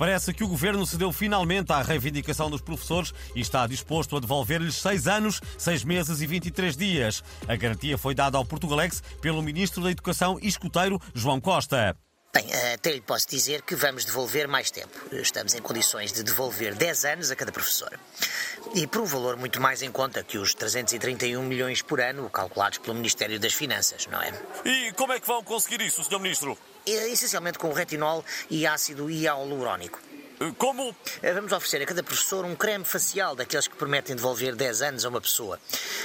Parece que o governo cedeu finalmente à reivindicação dos professores e está disposto a devolver-lhes seis anos, seis meses e 23 dias. A garantia foi dada ao Portugalex pelo ministro da Educação e escuteiro João Costa. Bem, até lhe posso dizer que vamos devolver mais tempo. Estamos em condições de devolver 10 anos a cada professor. E por um valor muito mais em conta que os 331 milhões por ano calculados pelo Ministério das Finanças, não é? E como é que vão conseguir isso, Sr. Ministro? É, essencialmente com retinol e ácido hialurónico. Como? Eh, vamos oferecer a cada professor um creme facial daqueles que prometem devolver 10 anos a uma pessoa.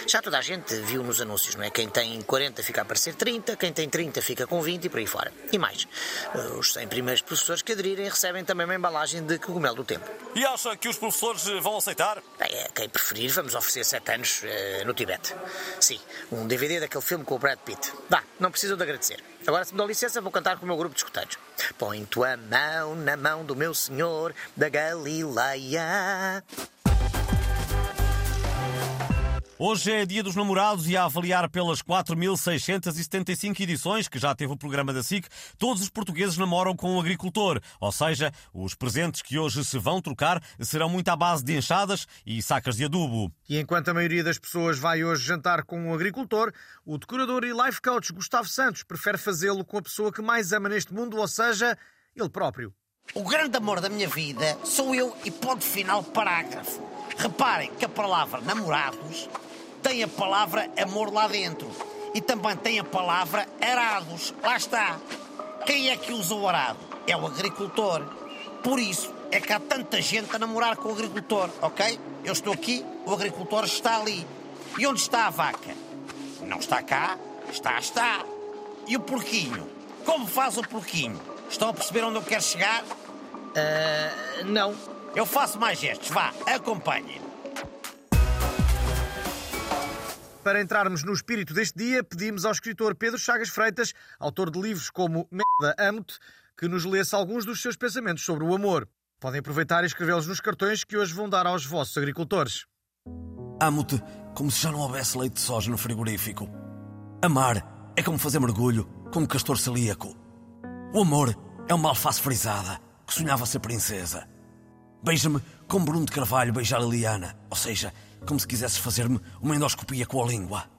Já toda a gente viu nos anúncios, não é? Quem tem 40 fica a parecer 30, quem tem 30 fica com 20 e por aí fora. E mais, eh, os 100 primeiros professores que aderirem recebem também uma embalagem de cogumelo do tempo. E acha que os professores vão aceitar? Bem, é, quem preferir, vamos oferecer 7 anos uh, no Tibete. Sim, um DVD daquele filme com o Brad Pitt. Vá, não precisam de agradecer. Agora, se me dão licença, vou cantar com o meu grupo de escuteiros. Põe tua mão na mão do meu Senhor da Galileia. Hoje é dia dos namorados e a avaliar pelas 4.675 edições que já teve o programa da SIC, todos os portugueses namoram com um agricultor. Ou seja, os presentes que hoje se vão trocar serão muito à base de enxadas e sacas de adubo. E enquanto a maioria das pessoas vai hoje jantar com um agricultor, o decorador e life coach Gustavo Santos prefere fazê-lo com a pessoa que mais ama neste mundo, ou seja, ele próprio. O grande amor da minha vida sou eu e ponto final parágrafo. Reparem que a palavra namorados tem a palavra amor lá dentro. E também tem a palavra arados. Lá está. Quem é que usa o arado? É o agricultor. Por isso é que há tanta gente a namorar com o agricultor, ok? Eu estou aqui, o agricultor está ali. E onde está a vaca? Não está cá, está, está. E o porquinho? Como faz o porquinho? Estão a perceber onde eu quero chegar? Uh, não. Eu faço mais gestos, vá, acompanhem. Para entrarmos no espírito deste dia, pedimos ao escritor Pedro Chagas Freitas, autor de livros como Merda Amo-te, que nos lesse alguns dos seus pensamentos sobre o amor. Podem aproveitar e escrevê-los nos cartões que hoje vão dar aos vossos agricultores. Amo-te como se já não houvesse leite de soja no frigorífico. Amar é como fazer mergulho com um castor celíaco. O amor é uma alface frisada que sonhava ser princesa. Beija-me como Bruno de Carvalho beijar a Liliana, ou seja, como se quisesses fazer-me uma endoscopia com a língua.